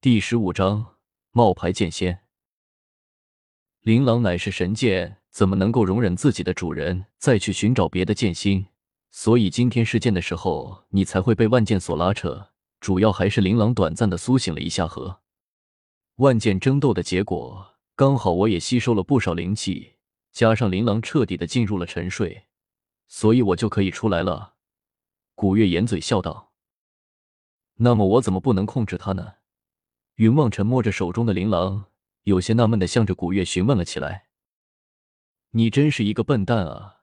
第十五章冒牌剑仙。琳琅乃是神剑，怎么能够容忍自己的主人再去寻找别的剑心？所以今天试剑的时候，你才会被万剑所拉扯。主要还是琳琅短暂的苏醒了一下和万剑争斗的结果，刚好我也吸收了不少灵气，加上琳琅彻底的进入了沉睡，所以我就可以出来了。古月掩嘴笑道：“那么我怎么不能控制他呢？”云望尘摸着手中的琳琅，有些纳闷的向着古月询问了起来：“你真是一个笨蛋啊！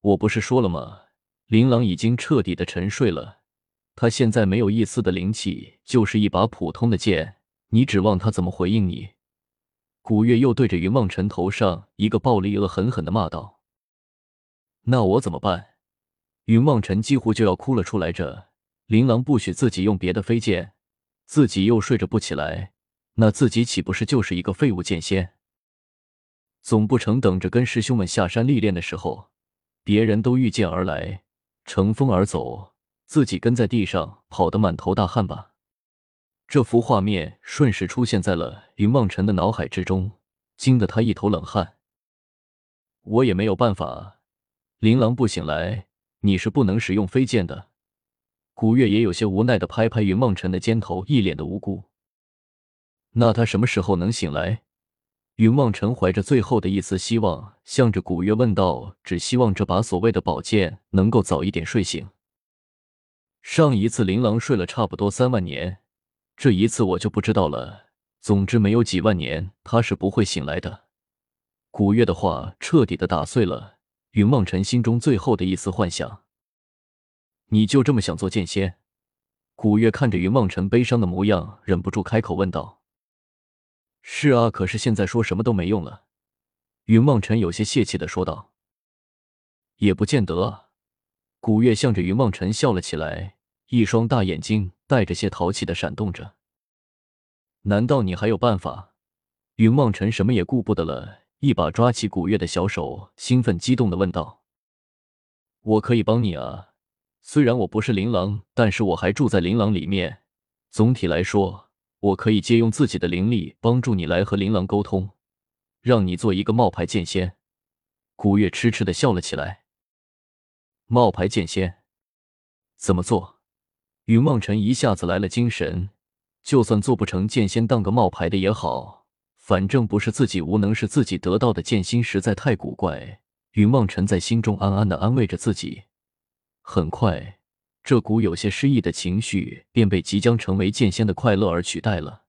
我不是说了吗？琳琅已经彻底的沉睡了。”他现在没有一丝的灵气，就是一把普通的剑，你指望他怎么回应你？古月又对着云望尘头上一个暴力恶狠狠的骂道：“那我怎么办？”云望尘几乎就要哭了出来。着琳琅不许自己用别的飞剑，自己又睡着不起来，那自己岂不是就是一个废物剑仙？总不成等着跟师兄们下山历练的时候，别人都御剑而来，乘风而走。自己跟在地上跑得满头大汗吧？这幅画面瞬时出现在了云望尘的脑海之中，惊得他一头冷汗。我也没有办法，琳琅不醒来，你是不能使用飞剑的。古月也有些无奈的拍拍云梦尘的肩头，一脸的无辜。那他什么时候能醒来？云梦尘怀着最后的一丝希望，向着古月问道：“只希望这把所谓的宝剑能够早一点睡醒。”上一次琳琅睡了差不多三万年，这一次我就不知道了。总之，没有几万年，他是不会醒来的。古月的话彻底的打碎了云梦尘心中最后的一丝幻想。你就这么想做剑仙？古月看着云望尘悲伤的模样，忍不住开口问道：“是啊，可是现在说什么都没用了。”云望尘有些泄气的说道：“也不见得啊。”古月向着云望尘笑了起来，一双大眼睛带着些淘气的闪动着。难道你还有办法？云望尘什么也顾不得了，一把抓起古月的小手，兴奋激动的问道：“我可以帮你啊！虽然我不是琳琅，但是我还住在琳琅里面。总体来说，我可以借用自己的灵力帮助你来和琳琅沟通，让你做一个冒牌剑仙。”古月痴痴的笑了起来。冒牌剑仙怎么做？云望尘一下子来了精神。就算做不成剑仙，当个冒牌的也好，反正不是自己无能，是自己得到的剑心实在太古怪。云望尘在心中暗暗的安慰着自己。很快，这股有些失意的情绪便被即将成为剑仙的快乐而取代了。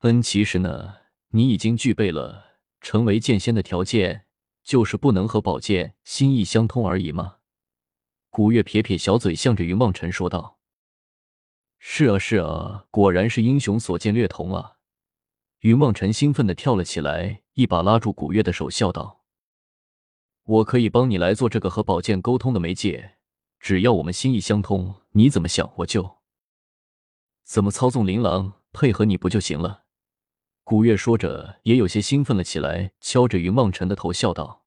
嗯，其实呢，你已经具备了成为剑仙的条件。就是不能和宝剑心意相通而已吗？古月撇撇小嘴，向着云望尘说道：“是啊，是啊，果然是英雄所见略同啊！”云望尘兴奋的跳了起来，一把拉住古月的手，笑道：“我可以帮你来做这个和宝剑沟通的媒介，只要我们心意相通，你怎么想我就怎么操纵琳琅，配合你不就行了？”古月说着，也有些兴奋了起来，敲着云望尘的头，笑道：“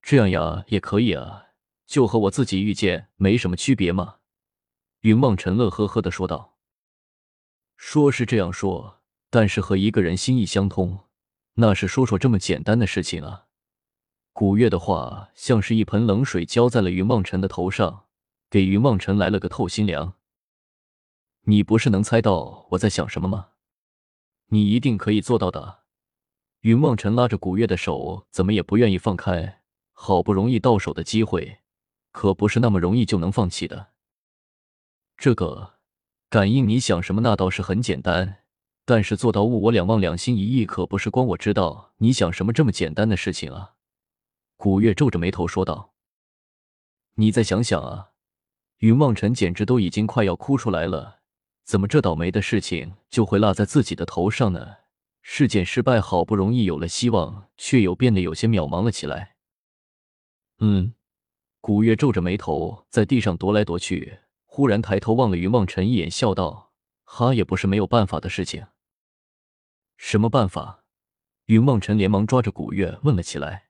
这样呀，也可以啊，就和我自己遇见没什么区别嘛。”云望尘乐呵呵的说道：“说是这样说，但是和一个人心意相通，那是说说这么简单的事情啊。”古月的话像是一盆冷水浇在了云望尘的头上，给云望尘来了个透心凉。你不是能猜到我在想什么吗？你一定可以做到的。云望尘拉着古月的手，怎么也不愿意放开。好不容易到手的机会，可不是那么容易就能放弃的。这个感应，你想什么那倒是很简单，但是做到物我两忘、两心一意，可不是光我知道你想什么这么简单的事情啊。古月皱着眉头说道：“你再想想啊。”云望尘简直都已经快要哭出来了。怎么这倒霉的事情就会落在自己的头上呢？事件失败，好不容易有了希望，却又变得有些渺茫了起来。嗯，古月皱着眉头在地上踱来踱去，忽然抬头望了云望尘一眼，笑道：“哈，也不是没有办法的事情。”什么办法？云望尘连忙抓着古月问了起来。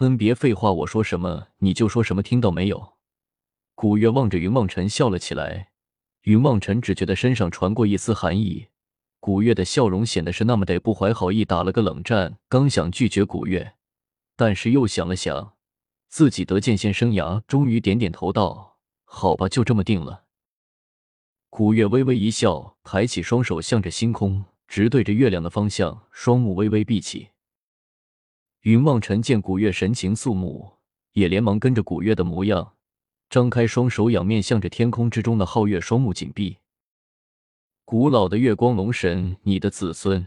嗯，别废话，我说什么你就说什么，听到没有？古月望着云望尘笑了起来。云望尘只觉得身上传过一丝寒意，古月的笑容显得是那么的不怀好意，打了个冷战，刚想拒绝古月，但是又想了想，自己得剑仙生涯，终于点点头道：“好吧，就这么定了。”古月微微一笑，抬起双手，向着星空，直对着月亮的方向，双目微微闭起。云望尘见古月神情肃穆，也连忙跟着古月的模样，张开双手仰面向着天空之中的皓月，双目紧闭。古老的月光龙神，你的子孙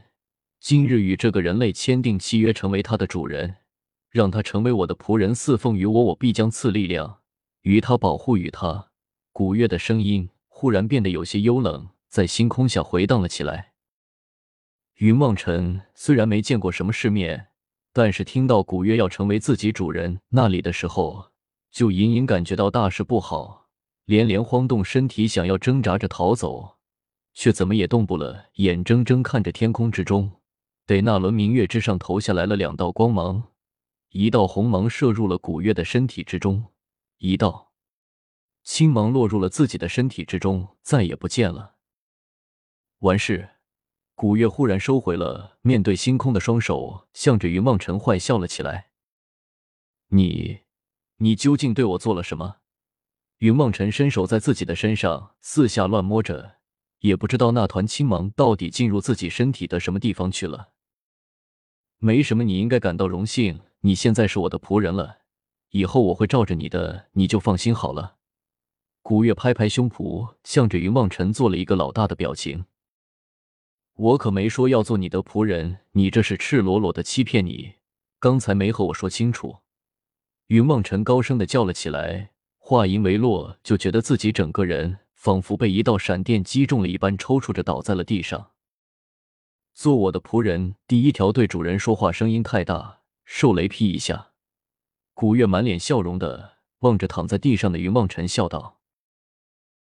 今日与这个人类签订契约，成为他的主人，让他成为我的仆人，侍奉于我，我必将赐力量与他，保护与他。古月的声音。忽然变得有些幽冷，在星空下回荡了起来。云望尘虽然没见过什么世面，但是听到古月要成为自己主人那里的时候，就隐隐感觉到大事不好，连连晃动身体，想要挣扎着逃走，却怎么也动不了，眼睁睁看着天空之中，得那轮明月之上投下来了两道光芒，一道红芒射入了古月的身体之中，一道。青芒落入了自己的身体之中，再也不见了。完事，古月忽然收回了面对星空的双手，向着云望尘坏笑了起来。你，你究竟对我做了什么？云望尘伸手在自己的身上四下乱摸着，也不知道那团青芒到底进入自己身体的什么地方去了。没什么，你应该感到荣幸。你现在是我的仆人了，以后我会罩着你的，你就放心好了。古月拍拍胸脯，向着云望尘做了一个老大的表情。我可没说要做你的仆人，你这是赤裸裸的欺骗你！刚才没和我说清楚。云梦尘高声的叫了起来，话音未落，就觉得自己整个人仿佛被一道闪电击中了一般，抽搐着倒在了地上。做我的仆人，第一条对主人说话声音太大，受雷劈一下。古月满脸笑容的望着躺在地上的云梦尘，笑道。